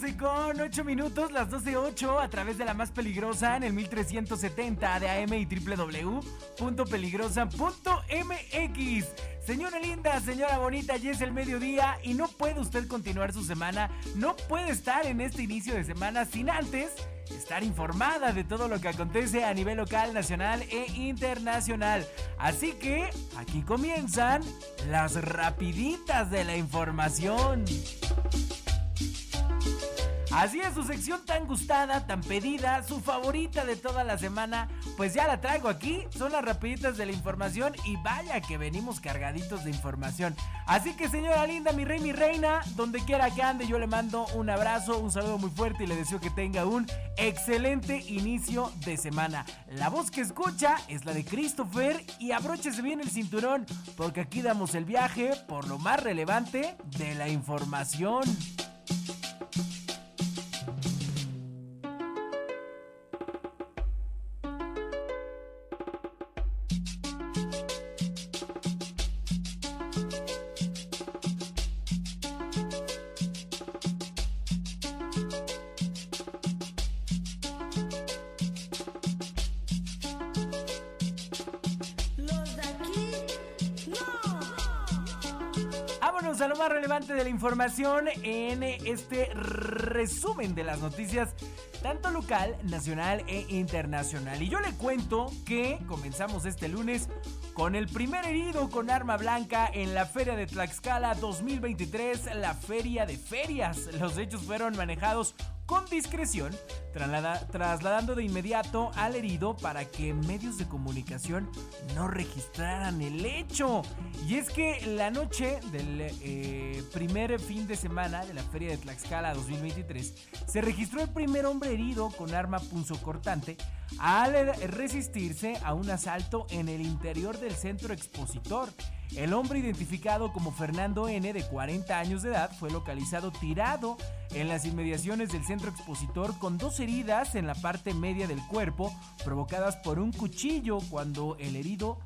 12 con 8 minutos, las 12 8 a través de la más peligrosa en el 1370 de AM y www.peligrosa.mx. Señora linda, señora bonita, ya es el mediodía y no puede usted continuar su semana, no puede estar en este inicio de semana sin antes estar informada de todo lo que acontece a nivel local, nacional e internacional. Así que aquí comienzan las rapiditas de la información. Así es, su sección tan gustada, tan pedida, su favorita de toda la semana, pues ya la traigo aquí. Son las rapiditas de la información y vaya que venimos cargaditos de información. Así que señora linda, mi rey, mi reina, donde quiera que ande, yo le mando un abrazo, un saludo muy fuerte y le deseo que tenga un excelente inicio de semana. La voz que escucha es la de Christopher y abróchese bien el cinturón, porque aquí damos el viaje por lo más relevante de la información. Información en este resumen de las noticias tanto local, nacional e internacional. Y yo le cuento que comenzamos este lunes con el primer herido con arma blanca en la Feria de Tlaxcala 2023, la Feria de Ferias. Los hechos fueron manejados con discreción, trasladando de inmediato al herido para que medios de comunicación no registraran el hecho. Y es que la noche del eh, primer fin de semana de la Feria de Tlaxcala 2023 se registró el primer hombre herido con arma punzocortante al resistirse a un asalto en el interior del centro expositor. El hombre identificado como Fernando N de 40 años de edad fue localizado tirado en las inmediaciones del centro expositor con dos heridas en la parte media del cuerpo provocadas por un cuchillo cuando el herido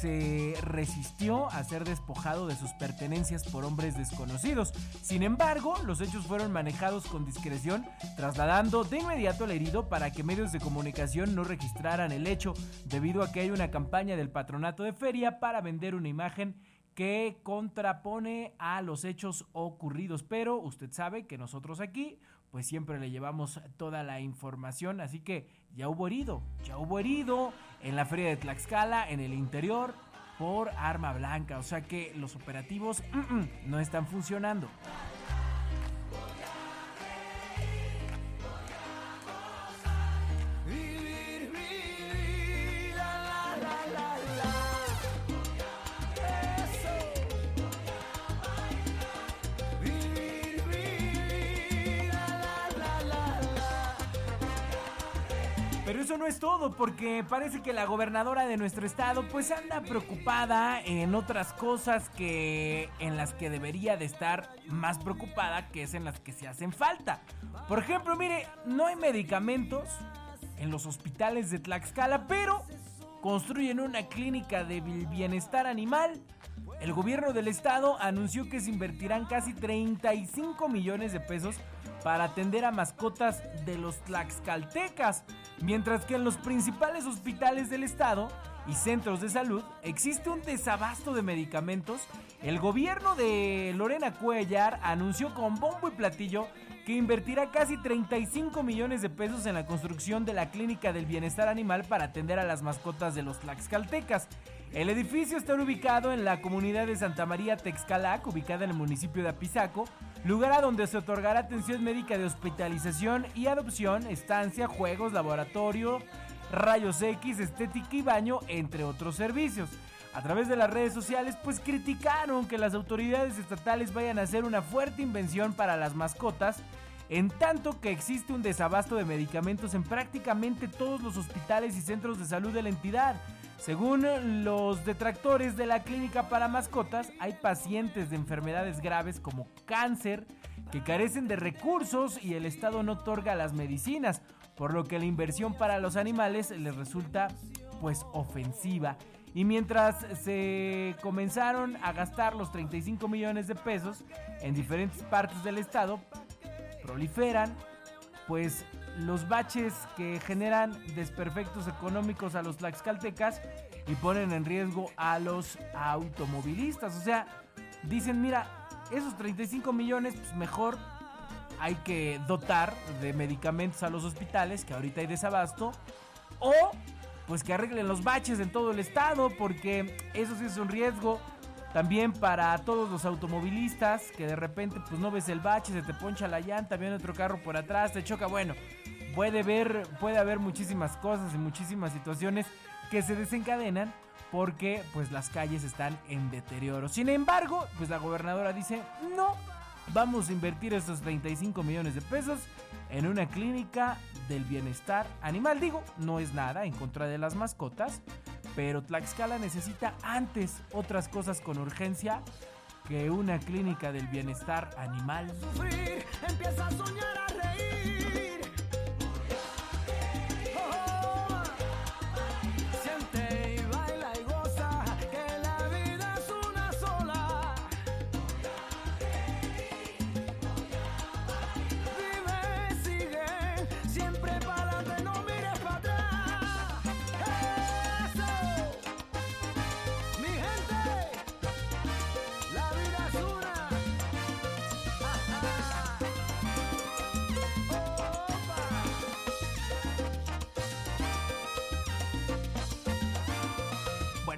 se resistió a ser despojado de sus pertenencias por hombres desconocidos. Sin embargo, los hechos fueron manejados con discreción, trasladando de inmediato al herido para que medios de comunicación no registraran el hecho, debido a que hay una campaña del patronato de feria para vender una imagen que contrapone a los hechos ocurridos. Pero usted sabe que nosotros aquí, pues siempre le llevamos toda la información. Así que ya hubo herido, ya hubo herido en la feria de Tlaxcala, en el interior, por arma blanca. O sea que los operativos no están funcionando. Pero eso no es todo, porque parece que la gobernadora de nuestro estado pues anda preocupada en otras cosas que en las que debería de estar más preocupada, que es en las que se hacen falta. Por ejemplo, mire, no hay medicamentos en los hospitales de Tlaxcala, pero construyen una clínica de bienestar animal. El gobierno del estado anunció que se invertirán casi 35 millones de pesos para atender a mascotas de los tlaxcaltecas, mientras que en los principales hospitales del estado y centros de salud existe un desabasto de medicamentos, el gobierno de Lorena Cuellar anunció con bombo y platillo que invertirá casi 35 millones de pesos en la construcción de la Clínica del Bienestar Animal para atender a las mascotas de los tlaxcaltecas. El edificio está ubicado en la comunidad de Santa María Texcalac, ubicada en el municipio de Apizaco, lugar a donde se otorgará atención médica de hospitalización y adopción, estancia, juegos, laboratorio, rayos X, estética y baño, entre otros servicios. A través de las redes sociales, pues criticaron que las autoridades estatales vayan a hacer una fuerte invención para las mascotas, en tanto que existe un desabasto de medicamentos en prácticamente todos los hospitales y centros de salud de la entidad. Según los detractores de la clínica para mascotas, hay pacientes de enfermedades graves como cáncer que carecen de recursos y el Estado no otorga las medicinas, por lo que la inversión para los animales les resulta pues ofensiva. Y mientras se comenzaron a gastar los 35 millones de pesos en diferentes partes del estado, proliferan pues los baches que generan desperfectos económicos a los tlaxcaltecas y ponen en riesgo a los automovilistas. O sea, dicen, mira, esos 35 millones, pues mejor hay que dotar de medicamentos a los hospitales, que ahorita hay desabasto, o pues que arreglen los baches en todo el estado, porque eso sí es un riesgo. También para todos los automovilistas que de repente pues no ves el bache, se te poncha la llanta, viene otro carro por atrás, te choca. Bueno, puede, ver, puede haber muchísimas cosas y muchísimas situaciones que se desencadenan porque pues las calles están en deterioro. Sin embargo, pues la gobernadora dice, no, vamos a invertir esos 35 millones de pesos en una clínica del bienestar animal. Digo, no es nada en contra de las mascotas, pero Tlaxcala necesita antes otras cosas con urgencia que una clínica del bienestar animal. Sufrir, empieza a soñar a reír.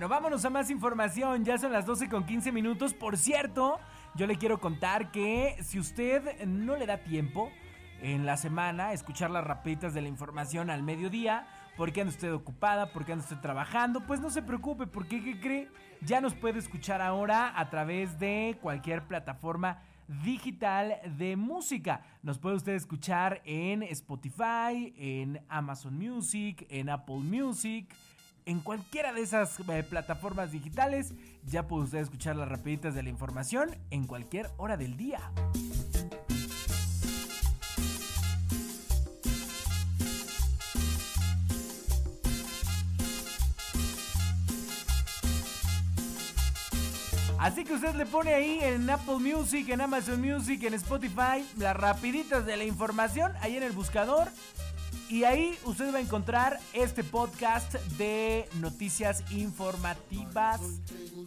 Vámonos a más información. Ya son las 12 con 15 minutos. Por cierto, yo le quiero contar que si usted no le da tiempo en la semana escuchar las rapiditas de la información al mediodía, porque anda usted ocupada, porque anda usted trabajando, pues no se preocupe, porque ¿qué cree? Ya nos puede escuchar ahora a través de cualquier plataforma digital de música. Nos puede usted escuchar en Spotify, en Amazon Music, en Apple Music en cualquiera de esas eh, plataformas digitales. Ya puede usted escuchar las rapiditas de la información en cualquier hora del día. Así que usted le pone ahí en Apple Music, en Amazon Music, en Spotify, las rapiditas de la información, ahí en el buscador. Y ahí usted va a encontrar este podcast de noticias informativas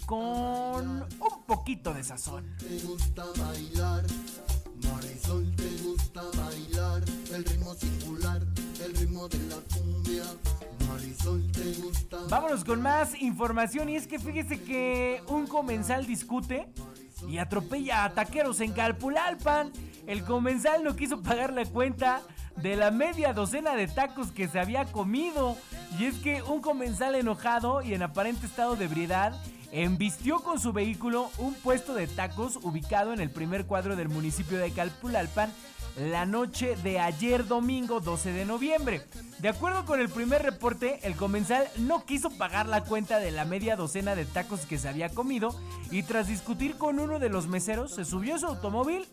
con un poquito de sazón. Te gusta bailar, Marisol, te gusta bailar, el ritmo singular, el ritmo de la cumbia. Marisol, te gusta Vámonos con más información y es que fíjese que un comensal discute y atropella a taqueros en Calpulalpan. El comensal no quiso pagar la cuenta de la media docena de tacos que se había comido. Y es que un comensal enojado y en aparente estado de ebriedad embistió con su vehículo un puesto de tacos ubicado en el primer cuadro del municipio de Calpulalpan la noche de ayer domingo 12 de noviembre. De acuerdo con el primer reporte, el comensal no quiso pagar la cuenta de la media docena de tacos que se había comido y tras discutir con uno de los meseros se subió a su automóvil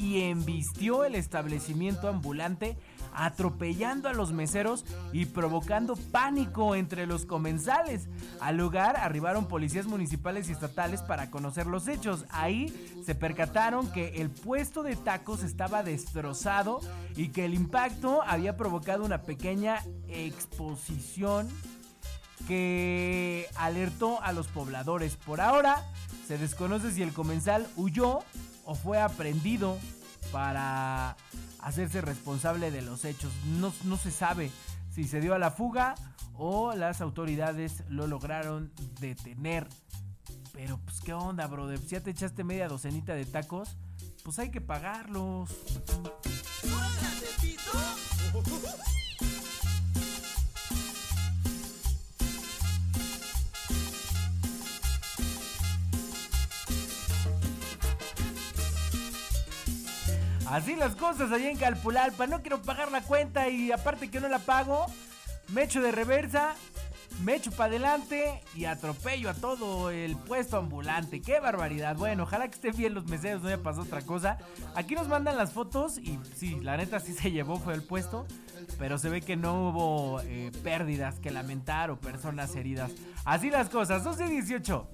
y embistió el establecimiento ambulante atropellando a los meseros y provocando pánico entre los comensales. Al lugar arribaron policías municipales y estatales para conocer los hechos. Ahí se percataron que el puesto de tacos estaba destrozado y que el impacto había provocado una pequeña exposición que alertó a los pobladores. Por ahora se desconoce si el comensal huyó o fue aprendido para hacerse responsable de los hechos. No, no se sabe si se dio a la fuga o las autoridades lo lograron detener. Pero pues qué onda, brother. Si ya te echaste media docenita de tacos, pues hay que pagarlos. Así las cosas allá en Calpulalpa. No quiero pagar la cuenta y aparte que no la pago, me echo de reversa, me echo para adelante y atropello a todo el puesto ambulante. ¡Qué barbaridad! Bueno, ojalá que estén bien los meseros, no haya pasado otra cosa. Aquí nos mandan las fotos y sí, la neta sí se llevó, fue el puesto. Pero se ve que no hubo eh, pérdidas que lamentar o personas heridas. Así las cosas, 12 18.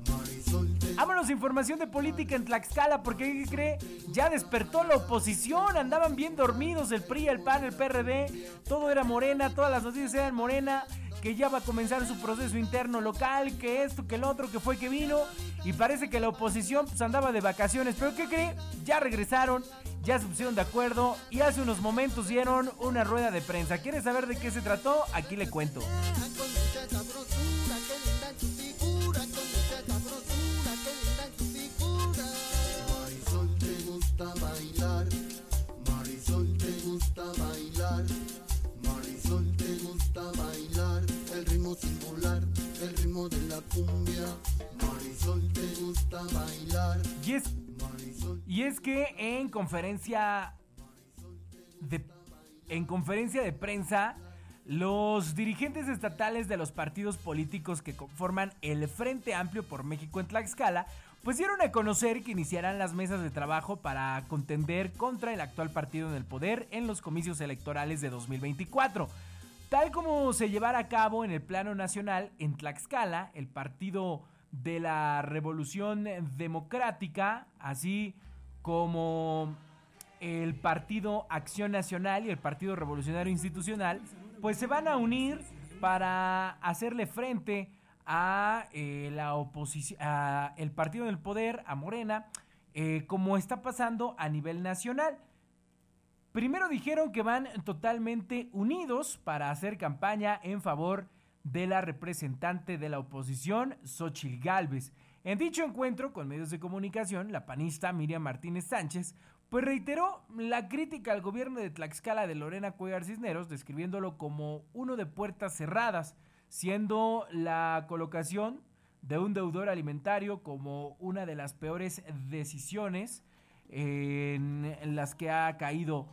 Vámonos, información de política en Tlaxcala, porque ¿qué cree? Ya despertó la oposición, andaban bien dormidos el PRI, el PAN, el PRD, todo era morena, todas las noticias eran morena, que ya va a comenzar su proceso interno local, que esto, que el otro, que fue que vino, y parece que la oposición pues andaba de vacaciones, pero ¿qué cree? Ya regresaron, ya se pusieron de acuerdo y hace unos momentos dieron una rueda de prensa. ¿Quieres saber de qué se trató? Aquí le cuento. Y es, que en conferencia de, en conferencia de prensa, los dirigentes estatales de los partidos políticos que conforman el Frente Amplio por México en Tlaxcala, pues dieron a conocer que iniciarán las mesas de trabajo para contender contra el actual partido en el poder en los comicios electorales de 2024. Tal como se llevará a cabo en el plano nacional, en Tlaxcala, el partido de la Revolución Democrática, así como el Partido Acción Nacional y el Partido Revolucionario Institucional, pues se van a unir para hacerle frente a eh, la oposición, a el partido del poder, a Morena, eh, como está pasando a nivel nacional. Primero dijeron que van totalmente unidos para hacer campaña en favor de la representante de la oposición, Xochil Gálvez. En dicho encuentro con medios de comunicación, la panista Miriam Martínez Sánchez pues reiteró la crítica al gobierno de Tlaxcala de Lorena Cuellar Cisneros, describiéndolo como uno de puertas cerradas, siendo la colocación de un deudor alimentario como una de las peores decisiones en las que ha caído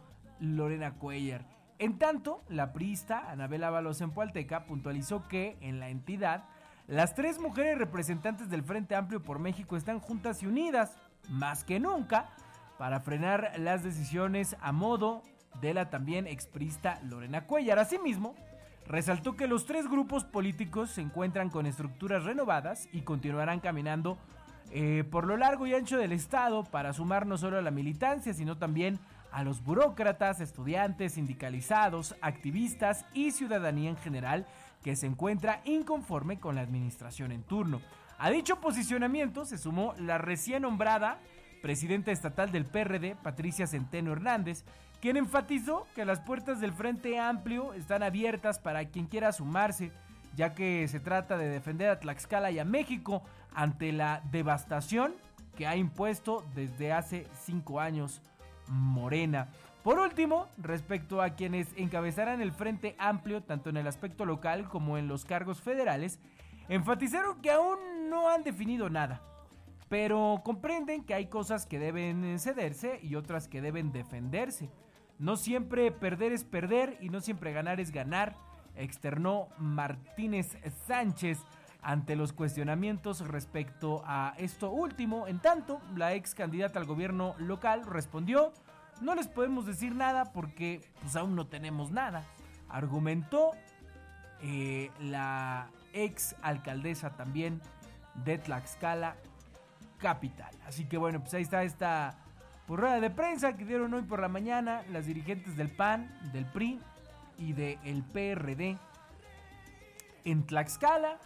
Lorena Cuellar. En tanto, la priista Anabel Ábalos en Pualteca puntualizó que en la entidad las tres mujeres representantes del Frente Amplio por México están juntas y unidas, más que nunca, para frenar las decisiones a modo de la también exprista Lorena Cuellar. Asimismo, resaltó que los tres grupos políticos se encuentran con estructuras renovadas y continuarán caminando eh, por lo largo y ancho del Estado para sumar no solo a la militancia, sino también a los burócratas, estudiantes, sindicalizados, activistas y ciudadanía en general que se encuentra inconforme con la administración en turno. A dicho posicionamiento se sumó la recién nombrada presidenta estatal del PRD, Patricia Centeno Hernández, quien enfatizó que las puertas del Frente Amplio están abiertas para quien quiera sumarse, ya que se trata de defender a Tlaxcala y a México ante la devastación que ha impuesto desde hace cinco años Morena. Por último, respecto a quienes encabezarán el Frente Amplio tanto en el aspecto local como en los cargos federales, enfatizaron que aún no han definido nada, pero comprenden que hay cosas que deben cederse y otras que deben defenderse. No siempre perder es perder y no siempre ganar es ganar, externó Martínez Sánchez ante los cuestionamientos respecto a esto último. En tanto, la ex candidata al gobierno local respondió, no les podemos decir nada porque pues aún no tenemos nada. Argumentó eh, la ex alcaldesa también de Tlaxcala Capital. Así que bueno, pues ahí está esta pues, rueda de prensa que dieron hoy por la mañana las dirigentes del PAN, del PRI y del PRD en Tlaxcala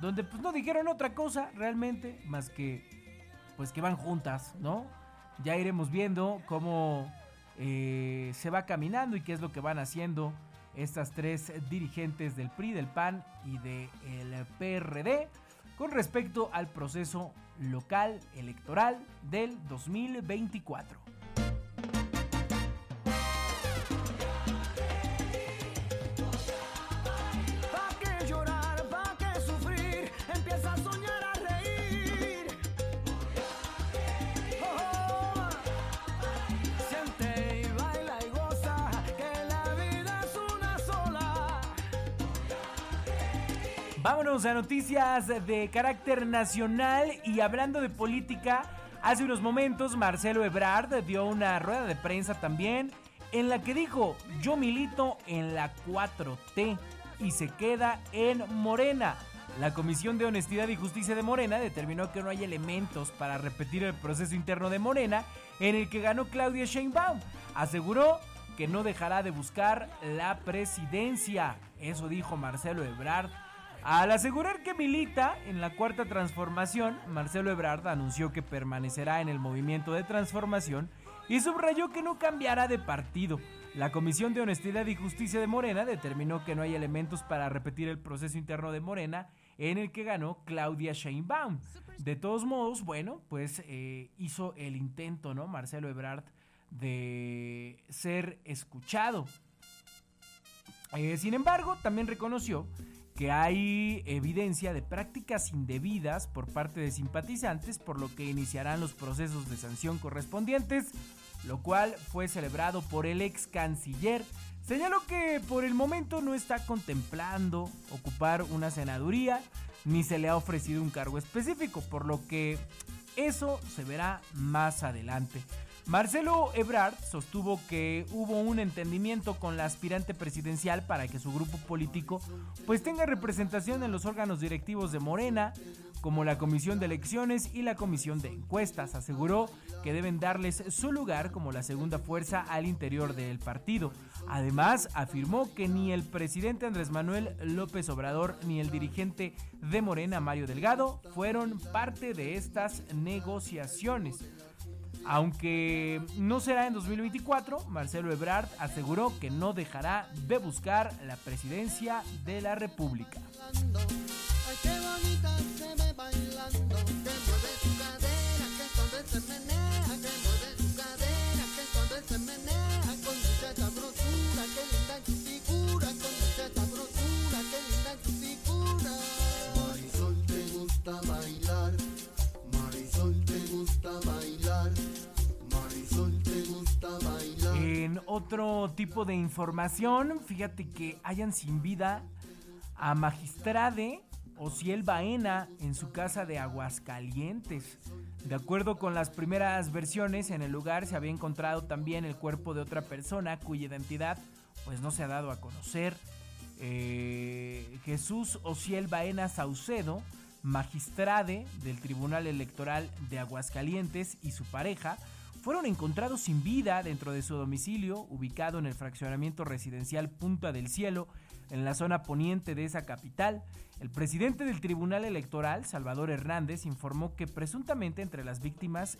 donde pues no dijeron otra cosa realmente más que pues que van juntas, ¿no? Ya iremos viendo cómo eh, se va caminando y qué es lo que van haciendo estas tres dirigentes del PRI, del PAN y del PRD con respecto al proceso local electoral del 2024. A noticias de carácter nacional y hablando de política, hace unos momentos Marcelo Ebrard dio una rueda de prensa también en la que dijo, yo milito en la 4T y se queda en Morena. La Comisión de Honestidad y Justicia de Morena determinó que no hay elementos para repetir el proceso interno de Morena en el que ganó Claudia Sheinbaum. Aseguró que no dejará de buscar la presidencia. Eso dijo Marcelo Ebrard. Al asegurar que milita en la cuarta transformación, Marcelo Ebrard anunció que permanecerá en el movimiento de transformación y subrayó que no cambiará de partido. La Comisión de Honestidad y Justicia de Morena determinó que no hay elementos para repetir el proceso interno de Morena en el que ganó Claudia Sheinbaum. De todos modos, bueno, pues eh, hizo el intento, ¿no? Marcelo Ebrard de ser escuchado. Eh, sin embargo, también reconoció que hay evidencia de prácticas indebidas por parte de simpatizantes, por lo que iniciarán los procesos de sanción correspondientes, lo cual fue celebrado por el ex canciller. Señaló que por el momento no está contemplando ocupar una senaduría, ni se le ha ofrecido un cargo específico, por lo que eso se verá más adelante. Marcelo Ebrard sostuvo que hubo un entendimiento con la aspirante presidencial para que su grupo político pues tenga representación en los órganos directivos de Morena, como la Comisión de Elecciones y la Comisión de Encuestas. Aseguró que deben darles su lugar como la segunda fuerza al interior del partido. Además, afirmó que ni el presidente Andrés Manuel López Obrador ni el dirigente de Morena, Mario Delgado, fueron parte de estas negociaciones. Aunque no será en 2024, Marcelo Ebrard aseguró que no dejará de buscar la presidencia de la República. Otro tipo de información, fíjate que hayan sin vida a Magistrade Ociel Baena en su casa de Aguascalientes. De acuerdo con las primeras versiones, en el lugar se había encontrado también el cuerpo de otra persona cuya identidad pues no se ha dado a conocer. Eh, Jesús Ociel Baena Saucedo, magistrade del Tribunal Electoral de Aguascalientes y su pareja, fueron encontrados sin vida dentro de su domicilio, ubicado en el fraccionamiento residencial Punta del Cielo, en la zona poniente de esa capital. El presidente del Tribunal Electoral, Salvador Hernández, informó que presuntamente entre las víctimas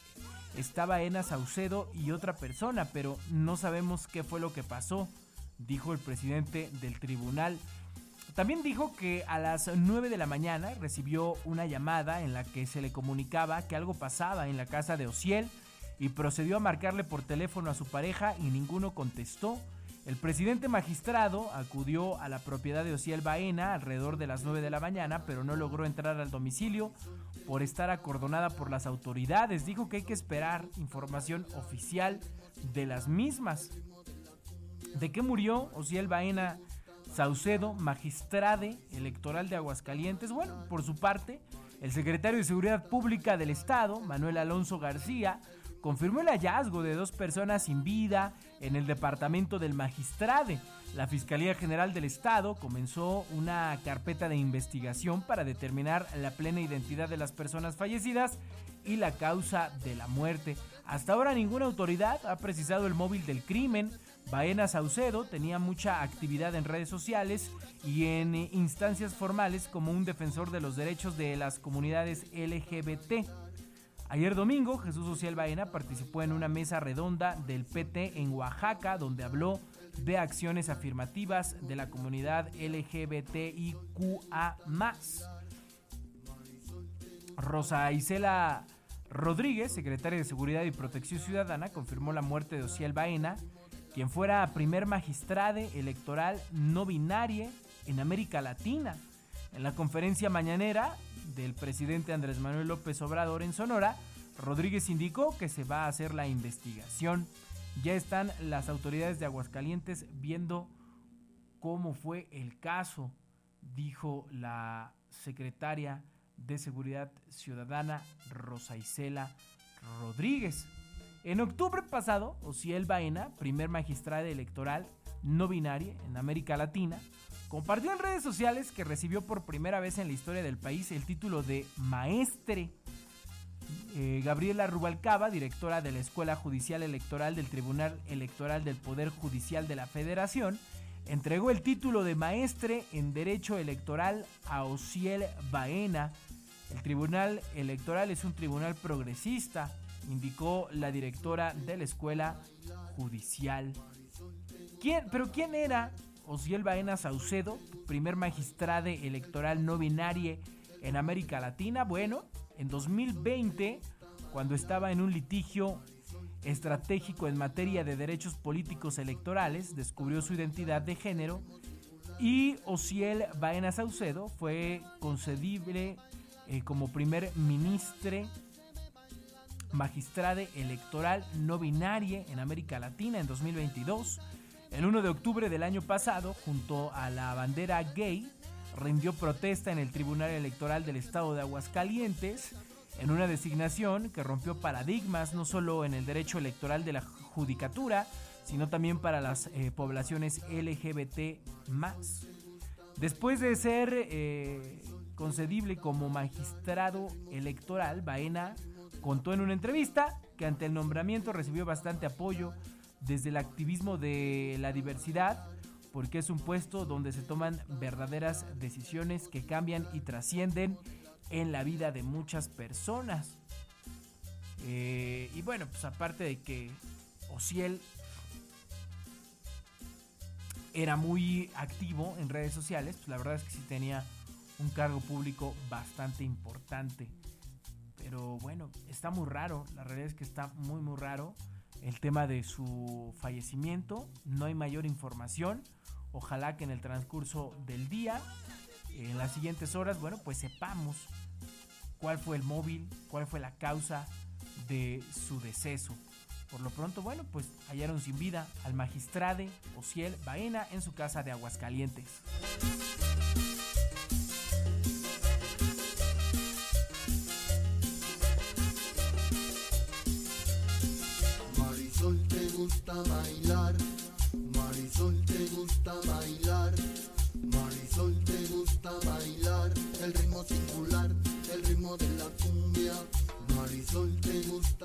estaba Ena Saucedo y otra persona, pero no sabemos qué fue lo que pasó, dijo el presidente del tribunal. También dijo que a las 9 de la mañana recibió una llamada en la que se le comunicaba que algo pasaba en la casa de Ociel y procedió a marcarle por teléfono a su pareja y ninguno contestó. El presidente magistrado acudió a la propiedad de Ociel Baena alrededor de las 9 de la mañana, pero no logró entrar al domicilio por estar acordonada por las autoridades. Dijo que hay que esperar información oficial de las mismas. ¿De qué murió Ociel Baena Saucedo, magistrade electoral de Aguascalientes? Bueno, por su parte, el secretario de Seguridad Pública del Estado, Manuel Alonso García, confirmó el hallazgo de dos personas sin vida en el departamento del Magistrade. La Fiscalía General del Estado comenzó una carpeta de investigación para determinar la plena identidad de las personas fallecidas y la causa de la muerte. Hasta ahora ninguna autoridad ha precisado el móvil del crimen. Baena Saucedo tenía mucha actividad en redes sociales y en instancias formales como un defensor de los derechos de las comunidades LGBT. Ayer domingo, Jesús Social Baena participó en una mesa redonda del PT en Oaxaca, donde habló de acciones afirmativas de la comunidad LGBTIQA. Rosa Isela Rodríguez, secretaria de Seguridad y Protección Ciudadana, confirmó la muerte de Ociel Baena, quien fuera primer magistrade electoral no binaria en América Latina. En la conferencia mañanera, del presidente Andrés Manuel López Obrador en Sonora, Rodríguez indicó que se va a hacer la investigación. Ya están las autoridades de Aguascalientes viendo cómo fue el caso, dijo la secretaria de Seguridad Ciudadana Rosa Isela Rodríguez. En octubre pasado, Ociel Baena, primer magistrada electoral no binaria en América Latina, compartió en redes sociales que recibió por primera vez en la historia del país el título de maestre. Eh, Gabriela Rubalcaba, directora de la Escuela Judicial Electoral del Tribunal Electoral del Poder Judicial de la Federación, entregó el título de maestre en Derecho Electoral a Ociel Baena. El Tribunal Electoral es un tribunal progresista, indicó la directora de la Escuela Judicial. ¿Quién, ¿Pero quién era Osiel Baena Saucedo, primer magistrado electoral no binario en América Latina? Bueno, en 2020, cuando estaba en un litigio estratégico en materia de derechos políticos electorales, descubrió su identidad de género y Osiel Baena Saucedo fue concedible eh, como primer ministro magistrade electoral no binaria en América Latina en 2022. El 1 de octubre del año pasado, junto a la bandera gay, rindió protesta en el Tribunal Electoral del Estado de Aguascalientes en una designación que rompió paradigmas no solo en el derecho electoral de la judicatura, sino también para las eh, poblaciones LGBT Después de ser eh, concedible como magistrado electoral, Baena contó en una entrevista que ante el nombramiento recibió bastante apoyo desde el activismo de la diversidad, porque es un puesto donde se toman verdaderas decisiones que cambian y trascienden en la vida de muchas personas. Eh, y bueno, pues aparte de que Ociel era muy activo en redes sociales, pues la verdad es que sí tenía un cargo público bastante importante. Pero bueno, está muy raro, la realidad es que está muy muy raro el tema de su fallecimiento, no hay mayor información, ojalá que en el transcurso del día, en las siguientes horas, bueno, pues sepamos cuál fue el móvil, cuál fue la causa de su deceso. Por lo pronto, bueno, pues hallaron sin vida al magistrade Ociel Baena en su casa de Aguascalientes.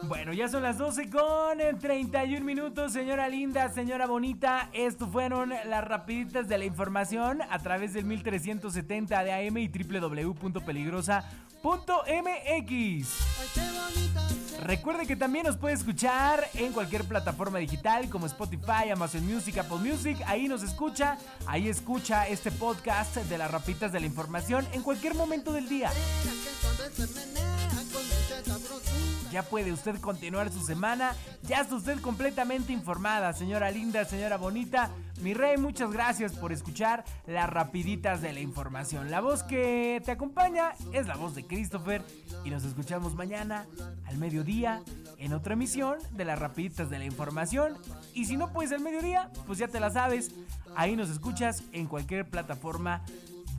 Bueno, ya son las 12 con 31 minutos, señora linda, señora bonita. Esto fueron las rapiditas de la información a través del 1370 de AM y www.peligrosa.mx. Recuerde que también nos puede escuchar en cualquier plataforma digital como Spotify, Amazon Music, Apple Music. Ahí nos escucha, ahí escucha este podcast de las rapitas de la información en cualquier momento del día. Ya puede usted continuar su semana. Ya está usted completamente informada, señora linda, señora bonita. Mi rey, muchas gracias por escuchar las rapiditas de la información. La voz que te acompaña es la voz de Christopher y nos escuchamos mañana al mediodía en otra emisión de las rapiditas de la información. Y si no puedes al mediodía, pues ya te la sabes. Ahí nos escuchas en cualquier plataforma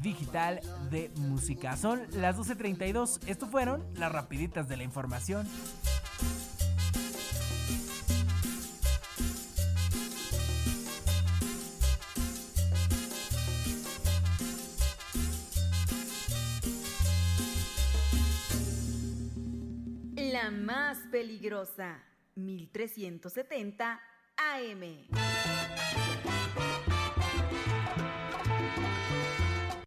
digital de música. Son las 12.32. Esto fueron las rapiditas de la información. La más peligrosa, 1370 AM.